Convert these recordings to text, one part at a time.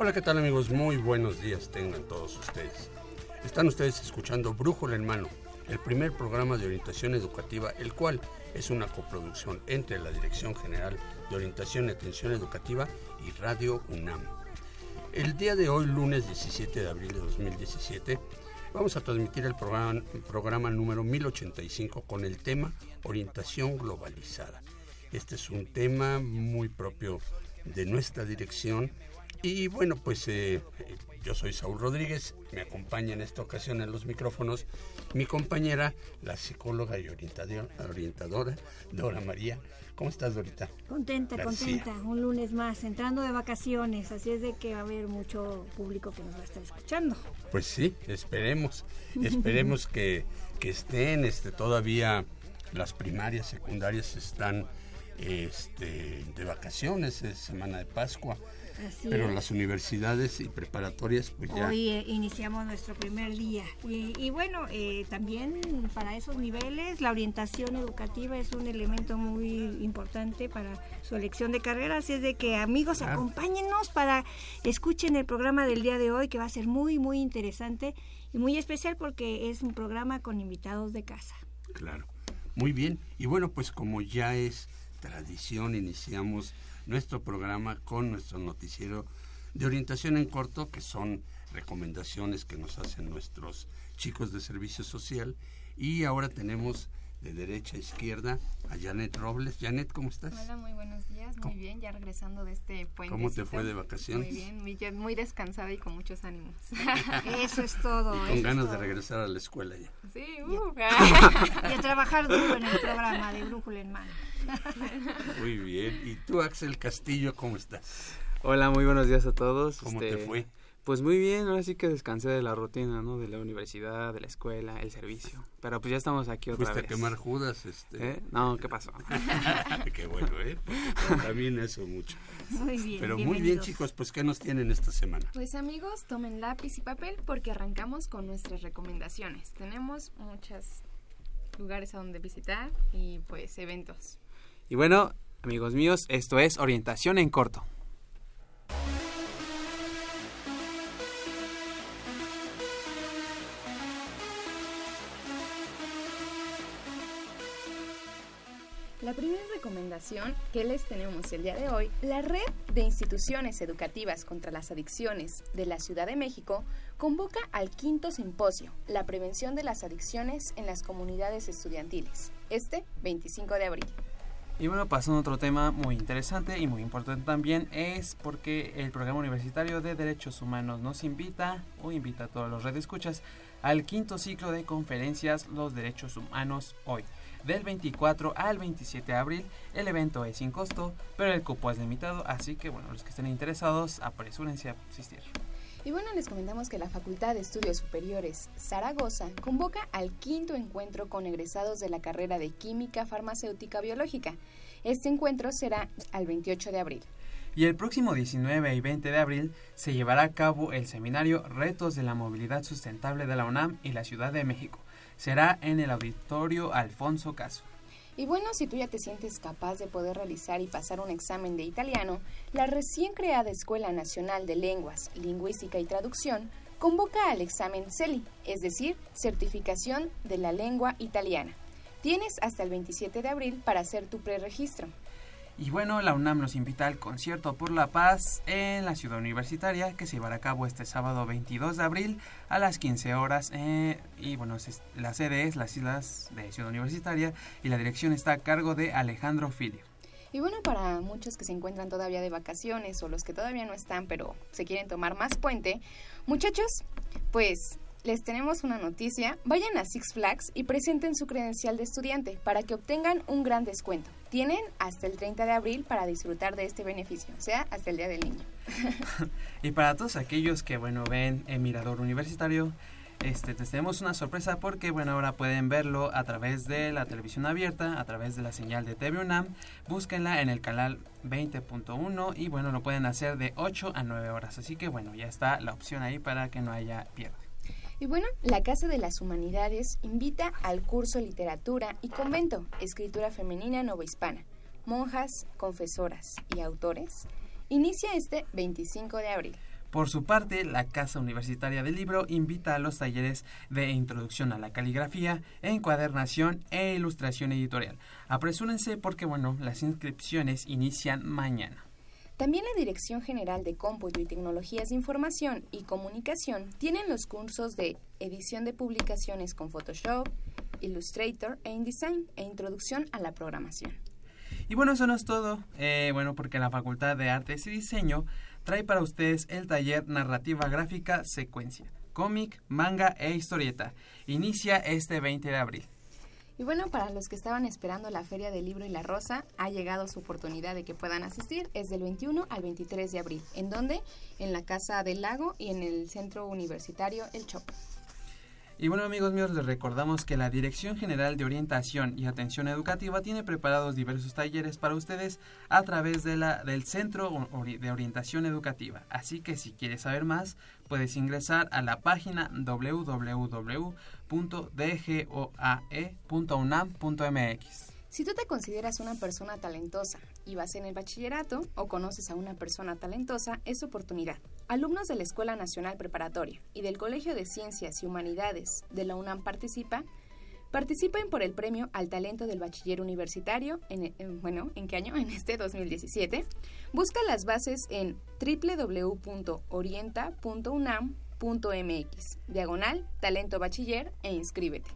Hola, ¿qué tal amigos? Muy buenos días tengan todos ustedes. Están ustedes escuchando Brújula en Mano, el primer programa de orientación educativa, el cual es una coproducción entre la Dirección General de Orientación y Atención Educativa y Radio UNAM. El día de hoy, lunes 17 de abril de 2017, vamos a transmitir el programa, el programa número 1085 con el tema Orientación Globalizada. Este es un tema muy propio de nuestra dirección y bueno, pues eh, yo soy Saúl Rodríguez, me acompaña en esta ocasión en los micrófonos mi compañera, la psicóloga y orientador- orientadora Dora María. ¿Cómo estás, Dorita? Contenta, García. contenta. Un lunes más, entrando de vacaciones, así es de que va a haber mucho público que nos va a estar escuchando. Pues sí, esperemos, esperemos que, que estén, este, todavía las primarias, secundarias están este, de vacaciones, es semana de Pascua, Así pero es. las universidades y preparatorias pues ya... Hoy eh, iniciamos nuestro primer día. Y, y bueno, eh, también para esos niveles la orientación educativa es un elemento muy importante para su elección de carrera. Así es de que amigos, Claro. acompáñennos para escuchen el programa del día de hoy que va a ser muy, muy interesante y muy especial porque es un programa con invitados de casa. Claro, muy bien. Y bueno, pues como ya es tradición, iniciamos nuestro programa con nuestro noticiero de orientación en corto, que son recomendaciones que nos hacen nuestros chicos de servicio social. Y ahora tenemos de derecha a izquierda a Janet Robles. Janet, ¿cómo estás? Hola, muy buenos días, muy ¿Cómo? bien, ya regresando de este puente. ¿Cómo te fue de vacaciones? Muy bien, muy, descansada y con muchos ánimos. Eso es todo. Y con ganas de regresar a la escuela ya. sí, uh, y a trabajar duro en el programa de Brújula en Mano. Muy bien. ¿Y tú, Axel Castillo, cómo estás? Hola, muy buenos días a todos. ¿Cómo Este, te fue? Pues muy bien, ahora sí que descansé de la rutina, ¿no? De la universidad, de la escuela, el servicio. Pero pues ya estamos aquí otra ¿Fuiste a vez. quemar Judas? Este? ¿Eh? No, ¿qué pasó? Qué bueno, ¿eh? Porque también eso mucho. Muy bien. Pero muy bien, chicos, pues ¿qué nos tienen esta semana? Pues amigos, tomen lápiz y papel porque arrancamos con nuestras recomendaciones. Tenemos muchos lugares a donde visitar y pues eventos. Y bueno, amigos míos, esto es Orientación en Corto. La primera recomendación que les tenemos el día de hoy, la Red de Instituciones Educativas contra las Adicciones de la Ciudad de México convoca al quinto simposio, La prevención de las adicciones en las comunidades estudiantiles, este 25 de abril. Y bueno, pasando a otro tema muy interesante y muy importante también es porque el programa universitario de Derechos Humanos nos invita o invita a todos los redescuchas al quinto ciclo de conferencias Los Derechos Humanos Hoy. Del 24 al 27 de abril, el evento es sin costo, pero el cupo es limitado, así que bueno, los que estén interesados, apresúrense a asistir. Y bueno, les comentamos que la Facultad de Estudios Superiores Zaragoza convoca al quinto encuentro con egresados de la carrera de Química Farmacéutica Biológica. Este encuentro será al 28 de abril. Y el próximo 19 y 20 de abril se llevará a cabo el seminario Retos de la Movilidad Sustentable de la UNAM y la Ciudad de México. Será en el auditorio Alfonso Caso. Y bueno, si tú ya te sientes capaz de poder realizar y pasar un examen de italiano, la recién creada Escuela Nacional de Lenguas, Lingüística y Traducción convoca al examen CELI, es decir, Certificación de la Lengua Italiana. Tienes hasta el 27 de abril para hacer tu preregistro. Y bueno, la UNAM nos invita al concierto por la paz en la ciudad universitaria que se llevará a cabo este sábado 22 de abril a las 15 horas. eh, y bueno, la sede es las Islas de Ciudad Universitaria y la dirección está a cargo de Alejandro Filio. Y bueno, para muchos que se encuentran todavía de vacaciones o los que todavía no están pero se quieren tomar más puente, muchachos, pues les tenemos una noticia. Vayan a Six Flags y presenten su credencial de estudiante para que obtengan un gran descuento. Tienen hasta el 30 de abril para disfrutar de este beneficio, o sea, hasta el Día del Niño. Y para todos aquellos que, bueno, ven el Mirador Universitario, este, les tenemos una sorpresa porque, bueno, ahora pueden verlo a través de la televisión abierta, a través de la señal de TV UNAM. Búsquenla en el canal 20.1 y, bueno, lo pueden hacer de 8 a 9 horas. Así que, bueno, ya está la opción ahí para que no haya pierde. Y bueno, la Casa de las Humanidades invita al curso Literatura y Convento, Escritura Femenina Novohispana, Monjas, Confesoras y Autores. Inicia este 25 de abril. Por su parte, la Casa Universitaria del Libro invita a los talleres de introducción a la caligrafía, encuadernación e ilustración editorial. Apresúrense porque, bueno, las inscripciones inician mañana. También la Dirección General de Cómputo y Tecnologías de Información y Comunicación tienen los cursos de edición de publicaciones con Photoshop, Illustrator e InDesign e introducción a la programación. Y bueno, eso no es todo. Eh, bueno, porque la Facultad de Artes y Diseño trae para ustedes el taller Narrativa Gráfica Secuencia, cómic, manga e historieta. Inicia este 20 de abril. Y bueno, para los que estaban esperando la Feria del Libro y la Rosa, ha llegado su oportunidad de que puedan asistir. Es del 21 al 23 de abril. ¿En dónde? En la Casa del Lago y en el Centro Universitario El Chopo. Y bueno amigos míos, les recordamos que la Dirección General de Orientación y Atención Educativa tiene preparados diversos talleres para ustedes a través de la, del Centro de Orientación Educativa. Así que si quieres saber más, puedes ingresar a la página www.dgoae.unam.mx. Si tú te consideras una persona talentosa y vas en el bachillerato o conoces a una persona talentosa, es oportunidad. Alumnos de la Escuela Nacional Preparatoria y del Colegio de Ciencias y Humanidades de la UNAM participa, participen por el premio al talento del bachiller universitario, en, en- bueno, ¿en qué año? En este 2017. Busca las bases en www.orienta.unam.mx, diagonal, talento bachiller e inscríbete.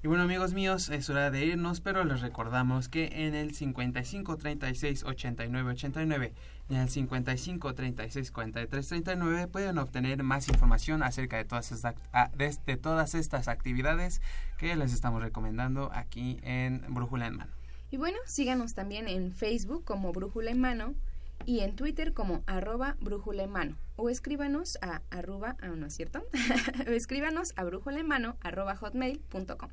Y bueno amigos míos, es hora de irnos, pero les recordamos que en el 55 36 89 89 y en el 55 36 43 39 pueden obtener más información acerca de todas, estas, ah, de, de todas estas actividades que les estamos recomendando aquí en Brújula en Mano. Y bueno, síganos también en Facebook como Brújula en Mano y en Twitter como arroba Brújula en Mano. O escríbanos a arroba, ah, no es cierto, escríbanos a brújula en mano arroba hotmail.com.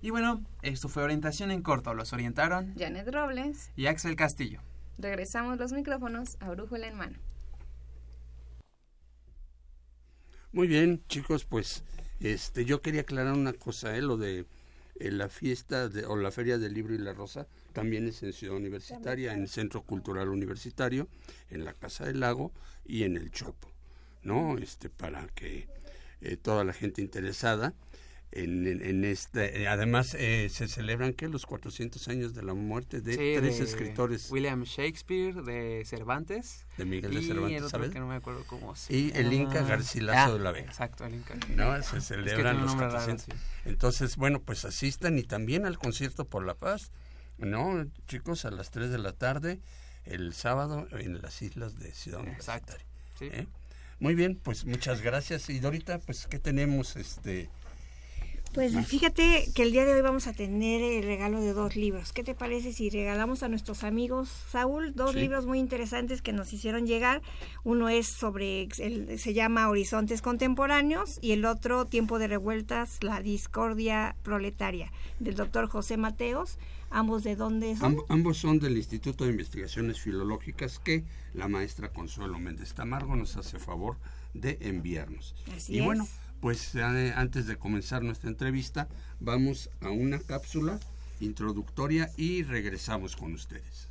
Y bueno, esto fue Orientación en Corto. Los orientaron Janet Robles, y Axel Castillo. regresamos los micrófonos a Brújula en Mano. Muy bien, chicos, pues este yo quería aclarar una cosa, ¿eh? lo de eh, la fiesta de, o la Feria del Libro y la Rosa también es en Ciudad Universitaria, en el Centro Cultural Universitario, en la Casa del Lago y en el Chopo, ¿no? Este para que eh, toda la gente interesada en, en, este además eh, se celebran que los 400 años de la muerte de Sí, tres de escritores William Shakespeare, de Cervantes. de Miguel de y el Cervantes, otro ¿sabes? que no me acuerdo cómo se Y el Inca. Garcilaso Ah, de la Vega. Exacto, el Inca. ¿no? Se celebran los nombre raro, 400. sí. Entonces, bueno, pues asistan y también al concierto por la paz, ¿no? Chicos, a las 3 de la tarde, el sábado, en las islas de Ciudad Exacto. Universitaria. Sí. ¿eh? Muy bien, pues muchas gracias. Y Dorita, pues, ¿qué tenemos? este Pues fíjate que el día de hoy vamos a tener el regalo de dos libros. ¿Qué te parece si regalamos a nuestros amigos, Saúl, dos Sí. libros muy interesantes que nos hicieron llegar? Uno es sobre, el- se llama Horizontes Contemporáneos y el otro Tiempo de Revueltas, la Discordia Proletaria, del doctor José Mateos. Ambos de dónde son? Amb- ambos son del Instituto de Investigaciones Filológicas que la maestra Consuelo Méndez Tamargo nos hace favor de enviarnos. Así y es. bueno, pues antes de comenzar nuestra entrevista, vamos a una cápsula introductoria y regresamos con ustedes.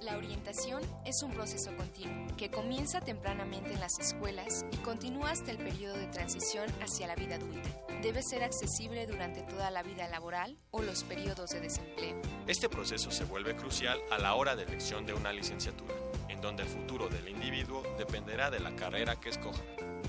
La orientación es un proceso continuo que comienza tempranamente en las escuelas y continúa hasta el periodo de transición hacia la vida adulta. Debe ser accesible durante toda la vida laboral o los periodos de desempleo. Este proceso se vuelve crucial a la hora de elección de una licenciatura, en donde el futuro del individuo dependerá de la carrera que escoja.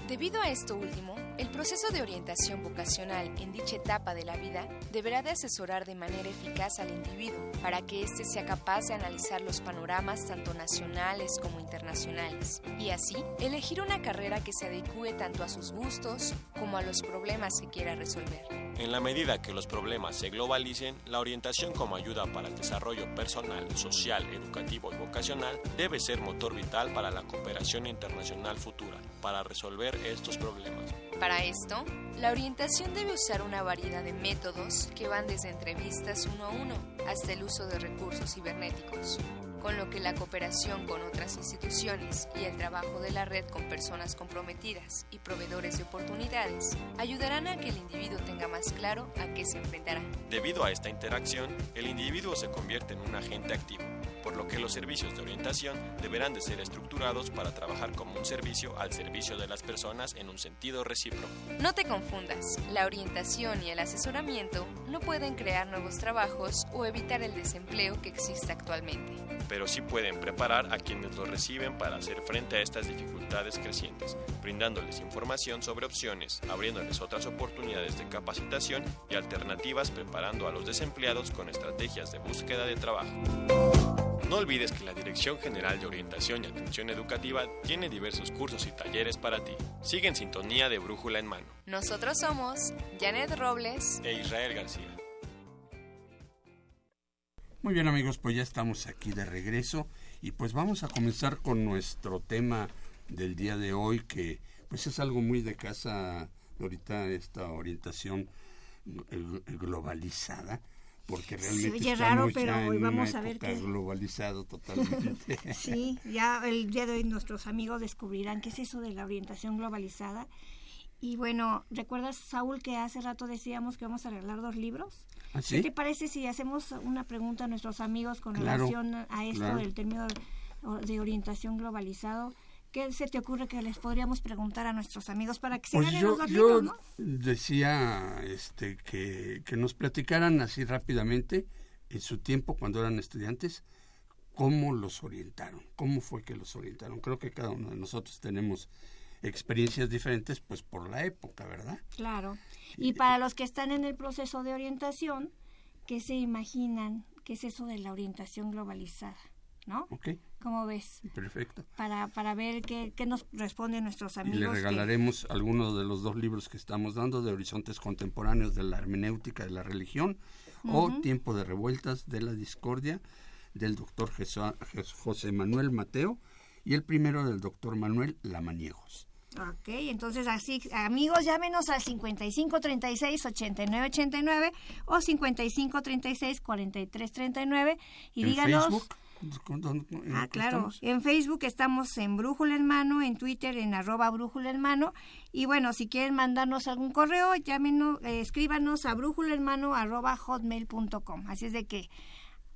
Debido a esto último, El proceso de orientación vocacional en dicha etapa de la vida deberá de asesorar de manera eficaz al individuo para que éste sea capaz de analizar los panoramas tanto nacionales como internacionales y así elegir una carrera que se adecue tanto a sus gustos como a los problemas que quiera resolver. En la medida que los problemas se globalicen, la orientación como ayuda para el desarrollo personal, social, educativo y vocacional debe ser motor vital para la cooperación internacional futura, para resolver estos problemas. Para esto, la orientación debe usar una variedad de métodos que van desde entrevistas uno a uno hasta el uso de recursos cibernéticos, con lo que la cooperación con otras instituciones y el trabajo de la red con personas comprometidas y proveedores de oportunidades ayudarán a que el individuo tenga más claro a qué se enfrentará. Debido a esta interacción, el individuo se convierte en un agente activo, por lo que los servicios de orientación deberán de ser estructurados para trabajar como un servicio al servicio de las personas en un sentido recíproco. No te confundas, la orientación y el asesoramiento no pueden crear nuevos trabajos o evitar el desempleo que existe actualmente. pero sí pueden preparar a quienes lo reciben para hacer frente a estas dificultades crecientes, brindándoles información sobre opciones, abriéndoles otras oportunidades de capacitación y alternativas, preparando a los desempleados con estrategias de búsqueda de trabajo. No olvides que la Dirección General de Orientación y Atención Educativa tiene diversos cursos y talleres para ti. Sigue en sintonía de Brújula en Mano. Nosotros somos Janet Robles E Israel García. Muy bien amigos, pues ya estamos aquí de regreso y pues vamos a comenzar con nuestro tema del día de hoy que pues es algo muy de casa ahorita esta orientación eh, globalizada porque realmente oye estamos raro, pero hoy vamos a ver qué- globalizado totalmente. Sí, ya el día de hoy nuestros amigos descubrirán qué es eso de la orientación globalizada. Y bueno, ¿recuerdas, Saúl, que hace rato decíamos que vamos a regalar dos libros? ¿Ah, ¿Qué sí? te parece si hacemos una pregunta a nuestros amigos con Claro, relación a esto claro. del término de orientación globalizado? ¿Qué se te ocurre que les podríamos preguntar a nuestros amigos para que se Pues yo, los yo no? decía este, que, que nos platicaran así rápidamente, en su tiempo, cuando eran estudiantes, cómo los orientaron, cómo fue que los orientaron. Creo que cada uno de nosotros tenemos experiencias diferentes, pues por la época, ¿verdad? Claro. Y para los que están en el proceso de orientación, ¿qué se imaginan? ¿Qué es eso de la orientación globalizada? ¿No? Ok, ¿Cómo ves? perfecto. Para, para ver qué, qué nos responden nuestros Y amigos. le que- regalaremos algunos de los dos libros que estamos dando, de Horizontes Contemporáneos de la Hermenéutica de la Religión o Tiempo de Revueltas de la Discordia del doctor José Manuel Mateo y el primero del doctor Manuel Lamaniegos. Ok, entonces así, amigos, llámenos al 5536-8989 o 5536-4339 y en díganos... Facebook. ¿Con- con- en Ah, claro. estamos? En Facebook estamos en Brújula en Mano, en Twitter en arroba Brújula en Mano. Y bueno, si quieren mandarnos algún correo, llámenos, eh, escríbanos a brújula en mano arroba hotmail.com. Así es de que,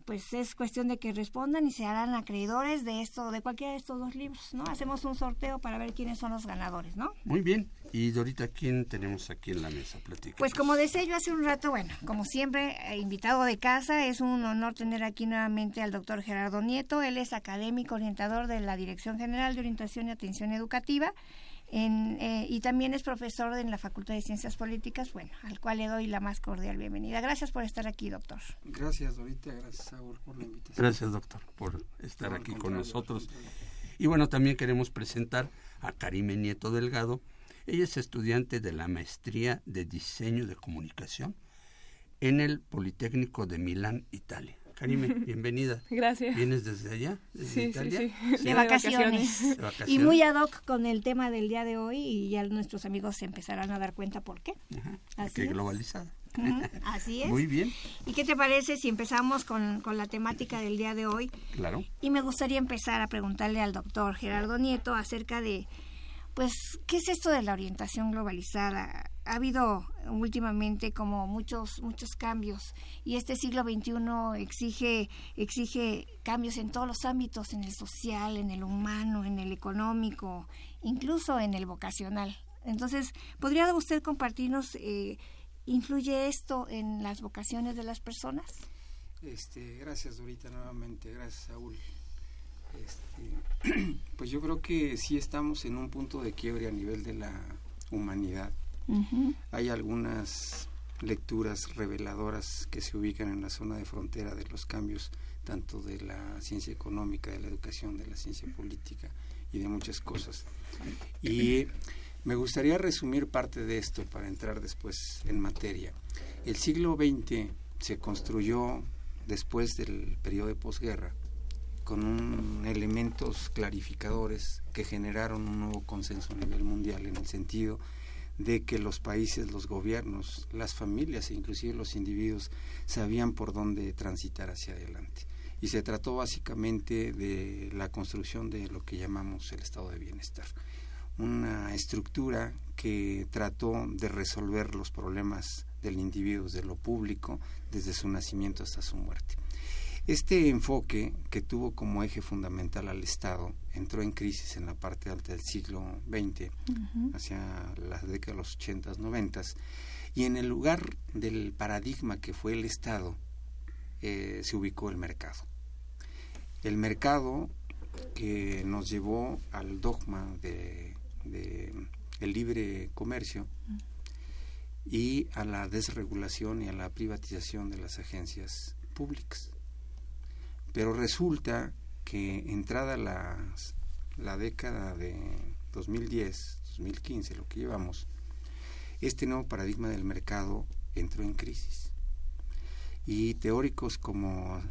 pues es cuestión de que respondan y se harán acreedores de esto, de cualquiera de estos dos libros, ¿no? Hacemos un sorteo para ver quiénes son los ganadores, ¿no? Muy bien. Y Dorita, ¿quién tenemos aquí en la mesa? Platica. Pues como decía yo hace un rato, bueno, como siempre, eh, invitado de casa, es un honor tener aquí nuevamente al doctor Gerardo Nieto. Él es académico orientador de la Dirección General de Orientación y Atención Educativa en, eh, y también es profesor en la Facultad de Ciencias Políticas, bueno, al cual le doy la más cordial bienvenida. Gracias por estar aquí, doctor. Gracias, Dorita, gracias, Saúl, por la invitación. Gracias, doctor, por estar aquí con nosotros. Y bueno, también queremos presentar a Karime Nieto Delgado. Ella es estudiante de la maestría de diseño de comunicación en el Politécnico de Milán, Italia. Karime, bienvenida. Gracias. ¿Vienes desde allá? ¿Desde Sí, Italia? sí. De Sí, de vacaciones. vacaciones. ¿De Y muy ad hoc con el tema del día de hoy y ya nuestros amigos se empezarán a dar cuenta por qué. Ajá, Así es. globalizada. Así es. Muy bien, ¿Y qué te parece si empezamos con, con la temática del día de hoy? claro. Y me gustaría empezar a preguntarle al doctor Gerardo Nieto acerca de, pues, ¿qué es esto de la orientación globalizada? Ha habido últimamente como muchos muchos cambios y este siglo XXI exige exige cambios en todos los ámbitos, en el social, en el humano, en el económico, incluso en el vocacional. Entonces, ¿podría usted compartirnos, eh, influye esto en las vocaciones de las personas? Este, gracias, Dorita, nuevamente, gracias, Saúl. Este, pues yo creo que sí estamos en un punto de quiebre a nivel de la humanidad. Hay algunas lecturas reveladoras que se ubican en la zona de frontera de los cambios tanto de la ciencia económica, de la educación, de la ciencia política y de muchas cosas. Y me gustaría resumir parte de esto para entrar después en materia. El siglo XX se construyó después del periodo de posguerra con un- elementos clarificadores que generaron un nuevo consenso a nivel mundial en el sentido de que los países, los gobiernos, las familias e inclusive los individuos sabían por dónde transitar hacia adelante. Y se trató básicamente de la construcción de lo que llamamos el estado de bienestar. Una estructura que trató de resolver los problemas del individuo desde lo público, desde su nacimiento hasta su muerte. Este enfoque, que tuvo como eje fundamental al Estado, entró en crisis en la parte alta del siglo XX, hacia las décadas de los 80s, 90s, y en el lugar del paradigma que fue el Estado, eh, se ubicó el mercado. El mercado que nos llevó al dogma de, de el libre comercio y a la desregulación y a la privatización de las agencias públicas. Pero resulta que entrada la década de 2010, 2015, lo que llevamos, este nuevo paradigma del mercado entró en crisis. Y teóricos como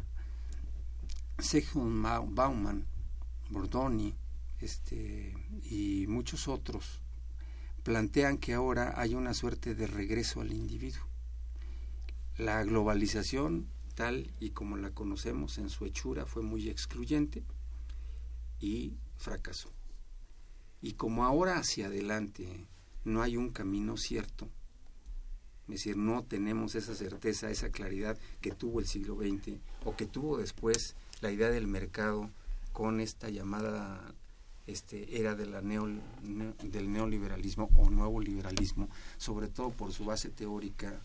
Mau- Bauman, Bordoni este, y muchos otros plantean que ahora hay una suerte de regreso al individuo. La globalización, tal y como la conocemos en su hechura, fue muy excluyente y fracasó. Y como ahora hacia adelante no hay un camino cierto, es decir, no tenemos esa certeza, esa claridad que tuvo el siglo XX o que tuvo después la idea del mercado con esta llamada este, era de la del neoliberalismo o nuevo liberalismo, sobre todo por su base teórica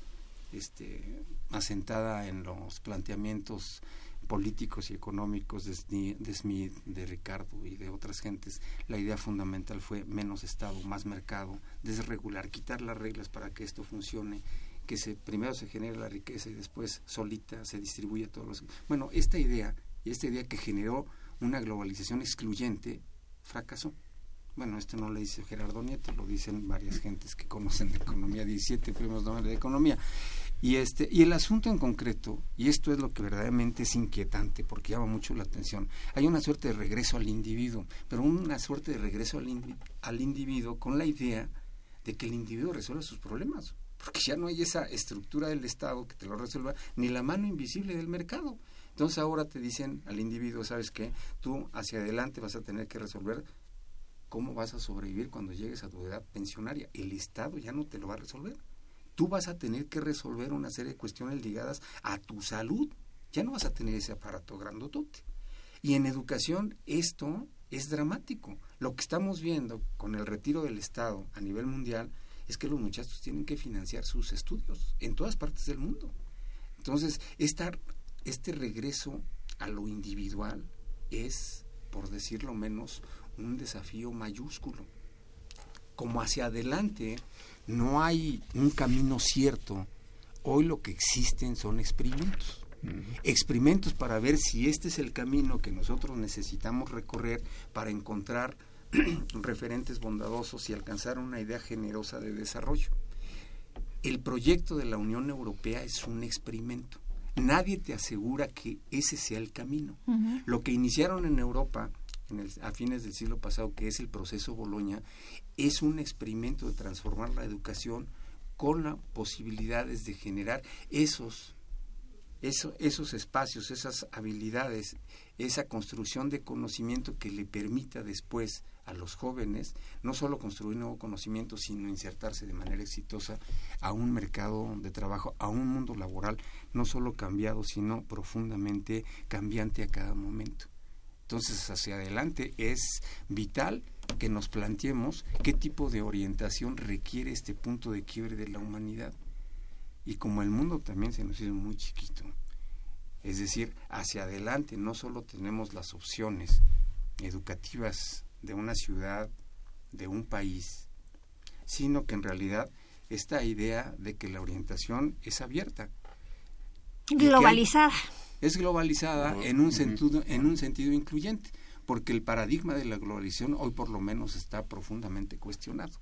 este, asentada en los planteamientos políticos y económicos de, de Smith, de Ricardo y de otras gentes, la idea fundamental fue menos Estado, más mercado, desregular, quitar las reglas para que esto funcione, que se, primero se genere la riqueza y después solita se distribuye a todos los... Bueno, esta idea, y esta idea que generó una globalización excluyente, fracasó. Bueno, esto no lo dice Gerardo Nieto, lo dicen varias gentes que conocen de economía, 17 premios Nobel de economía. Y este y el asunto en concreto, y esto es lo que verdaderamente es inquietante porque llama mucho la atención, hay una suerte de regreso al individuo, pero una suerte de regreso al, al individuo con la idea de que el individuo resuelva sus problemas, porque ya no hay esa estructura del Estado que te lo resuelva, ni la mano invisible del mercado. Entonces ahora te dicen al individuo, ¿sabes qué? Tú hacia adelante vas a tener que resolver cómo vas a sobrevivir cuando llegues a tu edad pensionaria. El Estado ya no te lo va a resolver. Tú vas a tener que resolver una serie de cuestiones ligadas a tu salud. Ya no vas a tener ese aparato grandotote. Y en educación esto es dramático. Lo que estamos viendo con el retiro del Estado a nivel mundial es que los muchachos tienen que financiar sus estudios en todas partes del mundo. Entonces, esta, este regreso a lo individual es, por decirlo menos, un desafío mayúsculo. Como hacia adelante no hay un camino cierto, hoy lo que existen son experimentos. Experimentos para ver si este es el camino que nosotros necesitamos recorrer para encontrar referentes bondadosos y alcanzar una idea generosa de desarrollo. El proyecto de la Unión Europea es un experimento. Nadie te asegura que ese sea el camino. Lo que iniciaron en Europa en el- a fines del siglo pasado, que es el proceso Boloña, es un experimento de transformar la educación con las posibilidades de generar esos, eso- esos espacios, esas habilidades, esa construcción de conocimiento que le permita después a los jóvenes no solo construir nuevo conocimiento, sino insertarse de manera exitosa a un mercado de trabajo, a un mundo laboral no solo cambiado, sino profundamente cambiante a cada momento. Entonces, hacia adelante es vital que nos planteemos qué tipo de orientación requiere este punto de quiebre de la humanidad. Y como el mundo también se nos hizo muy chiquito, es decir, hacia adelante no solo tenemos las opciones educativas de una ciudad, de un país, sino que en realidad esta idea de que la orientación es abierta. Globalizada. Es globalizada en un sentido en un sentido incluyente porque el paradigma de la globalización hoy por lo menos está profundamente cuestionado.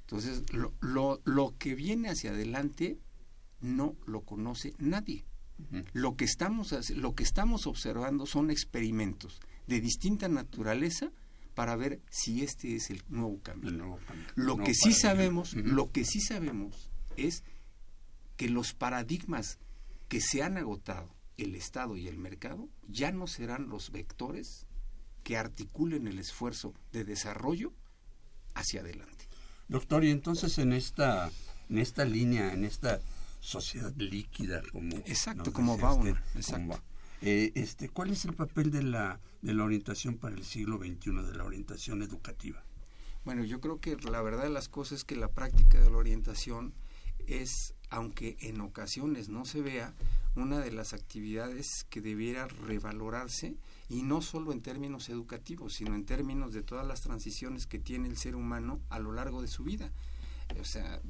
Entonces lo, lo, lo que viene hacia adelante no lo conoce nadie. Lo que estamos lo que estamos observando son experimentos de distinta naturaleza para ver si este es el nuevo camino. El nuevo camino, lo que sí paradigma. sabemos, lo que sí sabemos es que los paradigmas que se han agotado, el Estado y el mercado, ya no serán los vectores que articulen el esfuerzo de desarrollo hacia adelante. Doctor, y entonces en esta, en esta línea, en esta sociedad líquida, como Exacto, como Bauman, usted, exacto. como eh, este, ¿Cuál es el papel de la, de la orientación para el siglo XXI, de la orientación educativa? Bueno, yo creo que la verdad de las cosas es que la práctica de la orientación es, aunque en ocasiones no se vea, una de las actividades que debiera revalorarse y no solo en términos educativos, sino en términos de todas las transiciones que tiene el ser humano a lo largo de su vida. O sea,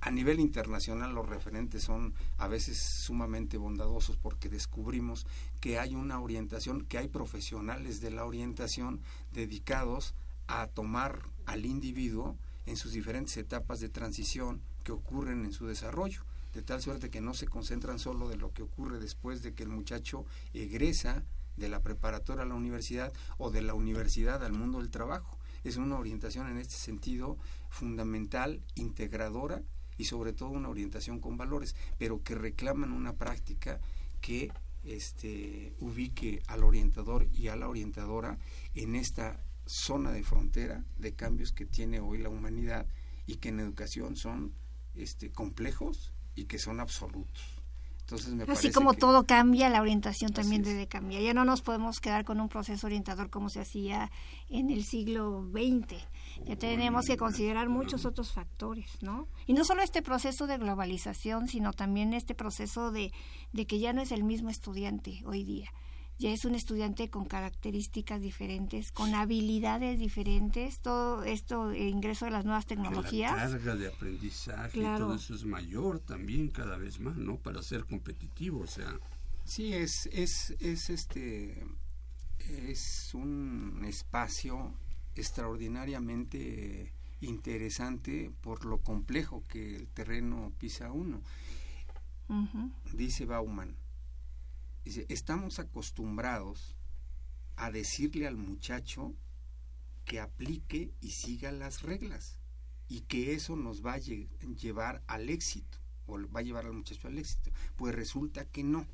a nivel internacional los referentes son a veces sumamente bondadosos porque descubrimos que hay una orientación, que hay profesionales de la orientación dedicados a tomar al individuo en sus diferentes etapas de transición que ocurren en su desarrollo, de tal suerte que no se concentran solo de lo que ocurre después de que el muchacho egresa de la preparatoria a la universidad o de la universidad al mundo del trabajo. Es una orientación en este sentido fundamental, integradora y sobre todo una orientación con valores, pero que reclaman una práctica que este, ubique al orientador y a la orientadora en esta zona de frontera de cambios que tiene hoy la humanidad y que en educación son este, complejos y que son absolutos. Entonces me Así como que- todo cambia, la orientación también debe cambiar. Ya no nos podemos quedar con un proceso orientador como se hacía en el siglo XX. Ya tenemos que considerar muchos otros factores, ¿no? Y no solo este proceso de globalización, sino también este proceso de, de que ya no es el mismo estudiante hoy día. Ya es un estudiante con características diferentes, con habilidades diferentes. Todo esto, el ingreso de las nuevas Que La tecnologías. carga de aprendizaje y Claro. todo eso es mayor también cada vez más, ¿no? Para ser competitivo, o sea, Sí, es, es, es este es un espacio extraordinariamente interesante por lo complejo que el terreno pisa uno. Dice Bauman, dice, estamos acostumbrados a decirle al muchacho que aplique y siga las reglas y que eso nos va a lle- llevar al éxito o va a llevar al muchacho al éxito. Pues resulta que no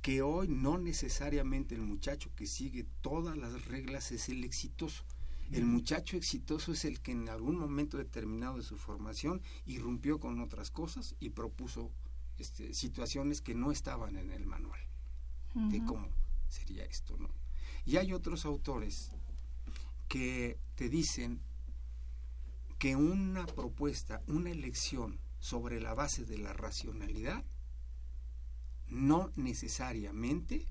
que hoy no necesariamente el muchacho que sigue todas las reglas es el exitoso. El muchacho exitoso es el que en algún momento determinado de su formación irrumpió con otras cosas y propuso este, situaciones que no estaban en el manual de cómo sería esto, ¿no? Y hay otros autores que te dicen que una propuesta, una elección sobre la base de la racionalidad no necesariamente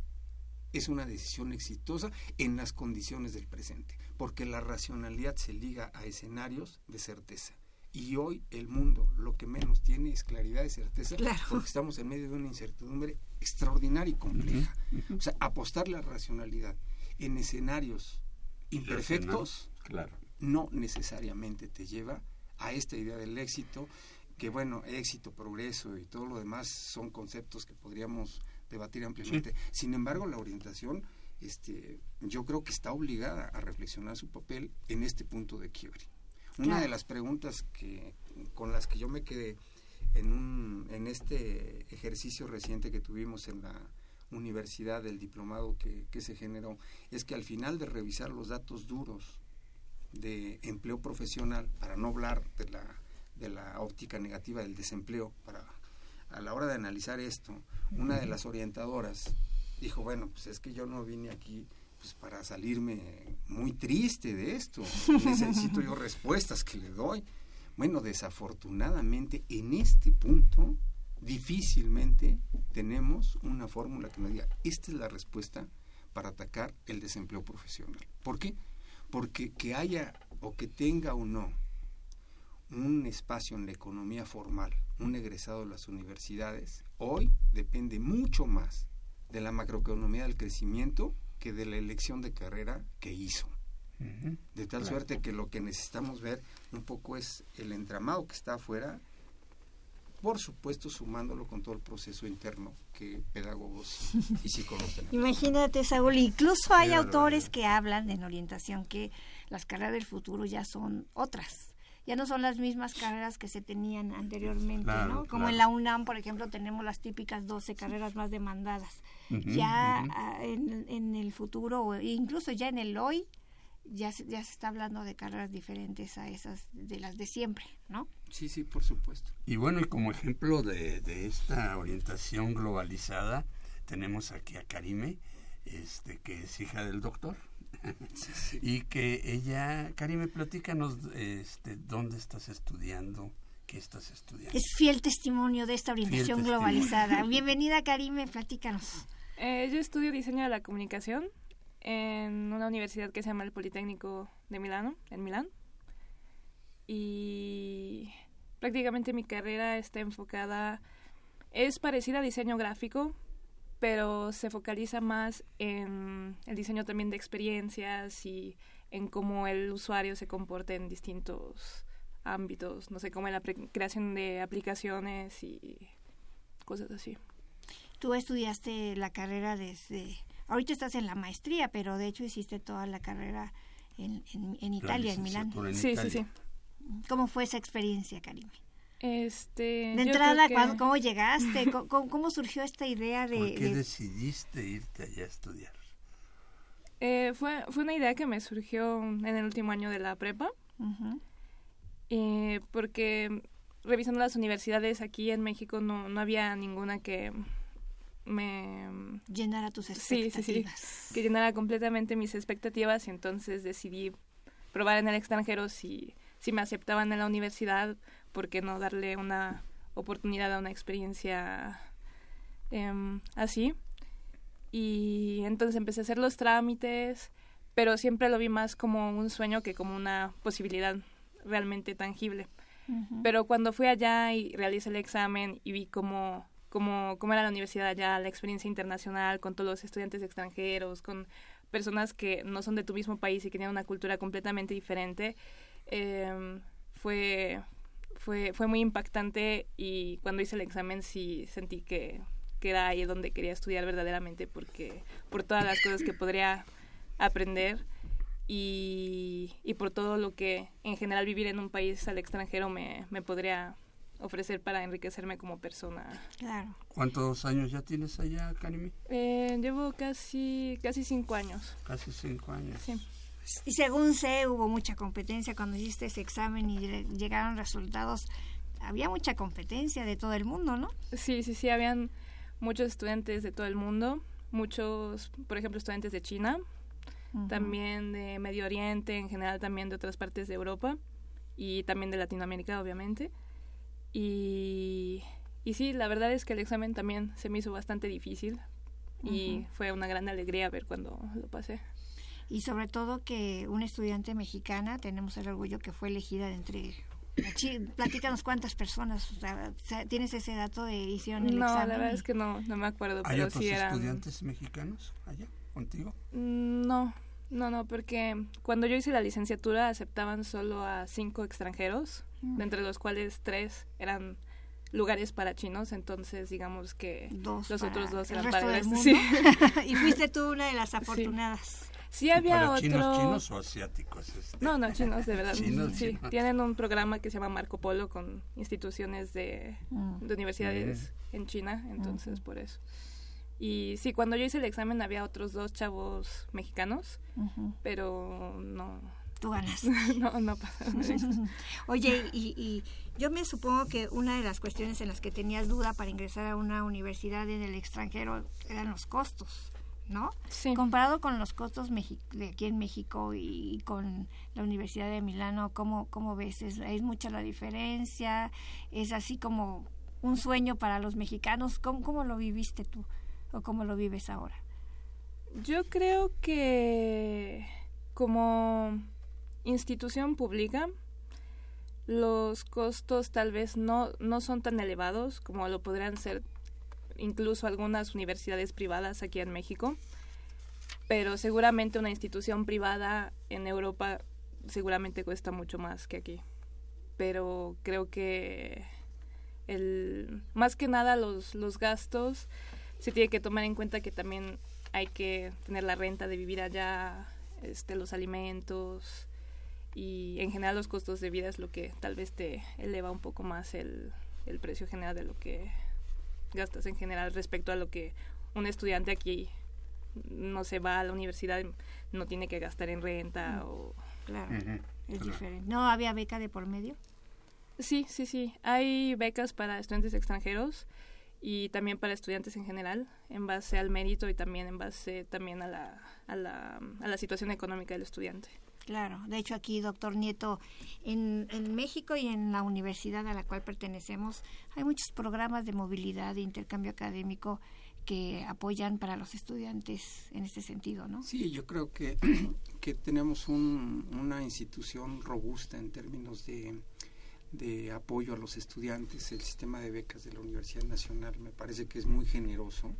es una decisión exitosa en las condiciones del presente, porque la racionalidad se liga a escenarios de certeza. Y hoy el mundo lo que menos tiene es claridad y certeza, Claro. porque estamos en medio de una incertidumbre extraordinaria y compleja. O sea, apostarle a la racionalidad en escenarios imperfectos claro. no necesariamente te lleva a esta idea del éxito, que bueno, éxito, progreso y todo lo demás son conceptos que podríamos debatir ampliamente. Sin embargo, la orientación, este, yo creo que está obligada a reflexionar su papel en este punto de quiebre. Una Claro. de las preguntas que con las que yo me quedé en un en este ejercicio reciente que tuvimos en la universidad del diplomado que, que se generó es que al final de revisar los datos duros de empleo profesional, para no hablar de la, de la óptica negativa del desempleo, para a la hora de analizar esto, una de las orientadoras dijo, bueno, pues es que yo no vine aquí pues para salirme muy triste de esto, necesito yo respuestas que le doy. Bueno, desafortunadamente en este punto difícilmente tenemos una fórmula que nos diga, esta es la respuesta para atacar el desempleo profesional. ¿Por qué? Porque que haya o que tenga o no un espacio en la economía formal, un egresado de las universidades, hoy depende mucho más de la macroeconomía del crecimiento que de la elección de carrera que hizo. De tal Claro. suerte que lo que necesitamos ver un poco es el entramado que está afuera, por supuesto sumándolo con todo el proceso interno que pedagogos y psicólogos tenemos. Imagínate, Saúl, incluso hay autores que hablan en orientación que las carreras del futuro ya son otras. Ya no son las mismas carreras que se tenían anteriormente, Claro, ¿no? Como claro. en la UNAM, por ejemplo, tenemos las típicas 12 carreras más demandadas. Ya ah, en, en el futuro, o incluso ya en el hoy, ya se, ya se está hablando de carreras diferentes a esas de las de siempre, ¿no? Sí, sí, por supuesto. Y bueno, y como ejemplo de, de esta orientación globalizada, tenemos aquí a Karime, este, que es hija del doctor. Y que ella, Karime, platícanos este, dónde estás estudiando, qué estás estudiando. Es fiel testimonio de esta orientación globalizada. Bienvenida, Karime, platícanos. Eh, yo estudio diseño de la comunicación en una universidad que se llama el Politécnico de Milano, en Milán. Y prácticamente mi carrera está enfocada, es parecida a diseño gráfico, pero se focaliza más en el diseño también de experiencias y en cómo el usuario se comporta en distintos ámbitos, no sé, como en la pre- creación de aplicaciones y cosas así. Tú estudiaste la carrera desde... Ahorita estás en la maestría, pero de hecho hiciste toda la carrera en, en- en Italia, en Milán. en Sí, sí, sí. ¿Cómo fue esa experiencia, Karime? Este, De yo entrada, creo que- ¿cuándo- ¿cómo llegaste? ¿Cómo, surgió esta idea de...? ¿Por qué de- decidiste irte allá a estudiar? Eh, fue, fue una idea que me surgió en el último año de la prepa, eh, porque revisando las universidades aquí en México no, no había ninguna que me... Llenar a tus Sí, sí, expectativas. sí, que llenara completamente mis expectativas y entonces decidí probar en el extranjero si, si me aceptaban en la universidad, ¿por qué no darle una oportunidad a una experiencia em, así? Y entonces empecé a hacer los trámites, pero siempre lo vi más como un sueño que como una posibilidad realmente tangible. Ujú. Pero cuando fui allá y realicé el examen y vi cómo, cómo, cómo era la universidad allá, la experiencia internacional, con todos los estudiantes extranjeros, con personas que no son de tu mismo país y que tienen una cultura completamente diferente, eh, fue, fue, fue muy impactante y cuando hice el examen sí sentí que, que era ahí donde quería estudiar verdaderamente porque por todas las cosas que podría aprender y, y por todo lo que en general vivir en un país al extranjero me, me podría ofrecer para enriquecerme como persona. Claro. ¿Cuántos años ya tienes allá, Karime? Eh, llevo casi, casi cinco años. Casi cinco años. Sí. Y según sé, hubo mucha competencia cuando hiciste ese examen y le- llegaron resultados. Había mucha competencia de todo el mundo, ¿no? Sí, sí, sí, habían muchos estudiantes de todo el mundo, muchos, por ejemplo, estudiantes de China, también de Medio Oriente, en general también de otras partes de Europa y también de Latinoamérica, obviamente. Y, y sí, la verdad es que el examen también se me hizo bastante difícil y fue una gran alegría ver cuando lo pasé. Y sobre todo que una estudiante mexicana, tenemos el orgullo que fue elegida de entre... Platícanos cuántas personas, o sea, ¿tienes ese dato de hicieron el No, examen? la verdad es que no, no me acuerdo, ¿Hay pero otros sí eran... estudiantes mexicanos allá contigo? Mm, No, no, no, porque cuando yo hice la licenciatura aceptaban solo a cinco extranjeros, Mm. de entre los cuales tres eran lugares para chinos, entonces digamos que Dos los otros dos el eran resto para del el mundo. Sí. y fuiste tú una de las afortunadas. Sí había ¿Para otro... chinos chinos o asiáticos? este? No, no, chinos, de verdad. Chinos, sí, chinos. tienen un programa que se llama Marco Polo con instituciones de, Mm. de universidades en China, entonces por eso. Y sí, cuando yo hice el examen había otros dos chavos mexicanos, pero no, Tú ganas. no, no examen. Oye, y, y yo me supongo que una de las cuestiones en las que tenías duda para ingresar a una universidad en el extranjero eran los costos, ¿no? Sí. Comparado con los costos mexi- de aquí en México y con la Universidad de Milano, ¿cómo, cómo ves? ¿Es, ¿Es mucha la diferencia? ¿Es así como un sueño para los mexicanos? ¿Cómo, cómo lo viviste tú? ¿O cómo lo vives ahora? Yo creo que como institución pública Los costos tal vez no, no son tan elevados como lo podrían ser incluso algunas universidades privadas aquí en México, pero seguramente una institución privada en Europa seguramente cuesta mucho más que aquí. Pero creo que el, más que nada los, los gastos se tiene que tomar en cuenta que también hay que tener la renta de vivir allá, este, los alimentos y en general los costos de vida es lo que tal vez te eleva un poco más el, el precio general de lo que gastas en general respecto a lo que un estudiante aquí no se va a la universidad no tiene que gastar en renta Mm. o Claro, es diferente. ¿No había beca de por medio? Sí, sí, sí. Hay becas para estudiantes extranjeros y también para estudiantes en general, en base al mérito y también en base también a la, a la, a la situación económica del estudiante. Claro, de hecho aquí, doctor Nieto, en, en México y en la universidad a la cual pertenecemos hay muchos programas de movilidad, de intercambio académico que apoyan para los estudiantes en este sentido, ¿no? Sí, yo creo que, que tenemos un- una institución robusta en términos de, de apoyo a los estudiantes. El sistema de becas de la Universidad Nacional me parece que es muy generoso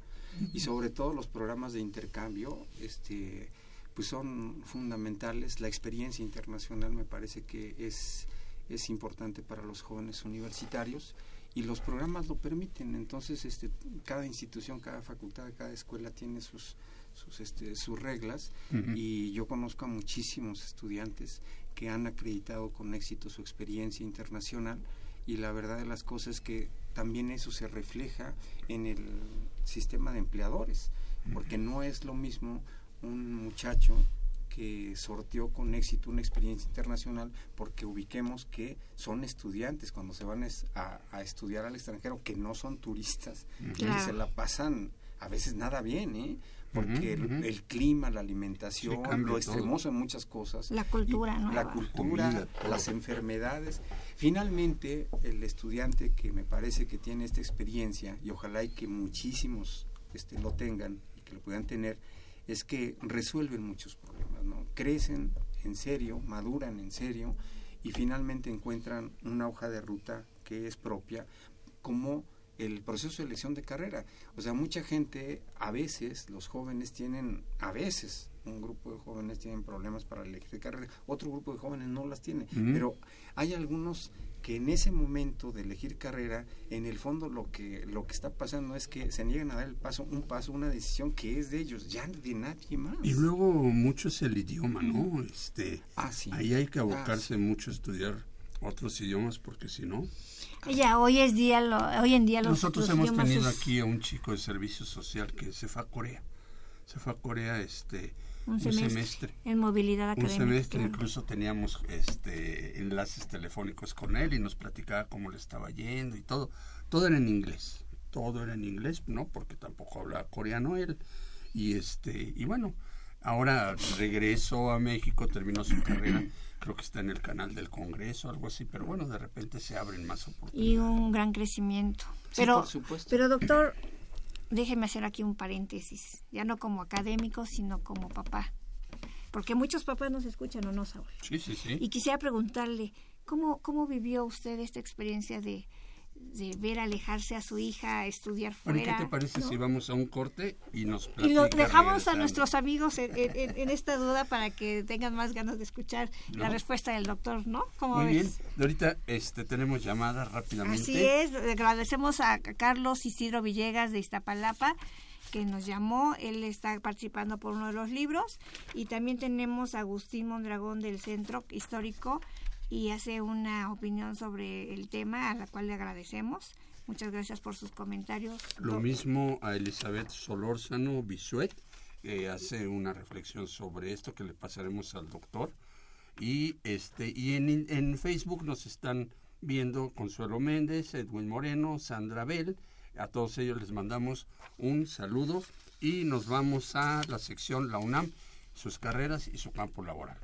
y sobre todo los programas de intercambio este, pues son fundamentales. La experiencia internacional me parece que es, es importante para los jóvenes universitarios y los programas lo permiten. Entonces, este, cada institución, cada facultad, cada escuela tiene sus, sus, este, sus reglas y yo conozco a muchísimos estudiantes que han acreditado con éxito su experiencia internacional y la verdad de las cosas es que también eso se refleja en el sistema de empleadores, porque no es lo mismo un muchacho que sorteó con éxito una experiencia internacional porque ubiquemos que son estudiantes cuando se van es- a, a estudiar al extranjero que no son turistas y Claro. se la pasan a veces nada bien, ¿eh? Porque el, clima, la alimentación, Sí, lo todo. extremoso en muchas cosas, La cultura nueva. la cultura, Comida, las enfermedades. Finalmente, el estudiante que me parece que tiene esta experiencia, y ojalá y que muchísimos este, lo tengan y que lo puedan tener, es que resuelven muchos problemas, ¿no? Crecen en serio, maduran en serio y finalmente encuentran una hoja de ruta que es propia, como el proceso de elección de carrera. O sea, mucha gente, a veces, los jóvenes tienen, a veces, un grupo de jóvenes tienen problemas para elegir carrera, otro grupo de jóvenes no las tiene, pero hay algunos que en ese momento de elegir carrera, en el fondo lo que lo que está pasando es que se niegan a dar el paso, un paso, una decisión que es de ellos, ya de nadie más. Y luego mucho es el idioma, ¿no? Este, Ah, sí. ahí hay que Ah, abocarse mucho a estudiar otros idiomas porque si no... Ella hoy es día, lo, hoy en día los Nosotros los hemos tenido es aquí a un chico de servicio social que se fue a Corea. Se fue a Corea este, un semestre, en movilidad Un académica. semestre claro. incluso teníamos este enlaces telefónicos con él y nos platicaba cómo le estaba yendo y todo. Todo era en inglés. Todo era en inglés, ¿no? Porque tampoco hablaba coreano él. Y este, y bueno, ahora regresó a México, terminó su carrera, creo que está en el canal del Congreso, algo así, pero bueno, de repente se abren más oportunidades. y un gran crecimiento. Sí, Pero, por supuesto. pero doctor, déjeme hacer aquí un paréntesis, ya no como académico, sino como papá, porque muchos papás nos escuchan o no, Saúl. Sí, sí, sí. Y quisiera preguntarle, ¿cómo, cómo vivió usted esta experiencia de, de ver alejarse a su hija a estudiar Bueno, fuera? ¿qué te parece ¿no? si vamos a un corte y nos Y lo dejamos a nuestros amigos en, en- en esta duda para que tengan más ganas de escuchar la respuesta del doctor, ¿no? ¿Cómo Muy bien. ves? Ahorita este, tenemos llamadas rápidamente. Así es, agradecemos a Carlos Isidro Villegas de Iztapalapa que nos llamó, él está participando por uno de los libros y también tenemos a Agustín Mondragón del Centro Histórico y hace una opinión sobre el tema a la cual le agradecemos. Muchas gracias por sus comentarios. Lo mismo a Elizabeth Solórzano Bisuet, que hace una reflexión sobre esto que le pasaremos al doctor. Y este y en, en Facebook nos están viendo Consuelo Méndez, Edwin Moreno, Sandra Bell. A todos ellos les mandamos un saludo y nos vamos a la sección La UNAM, sus carreras y su campo laboral.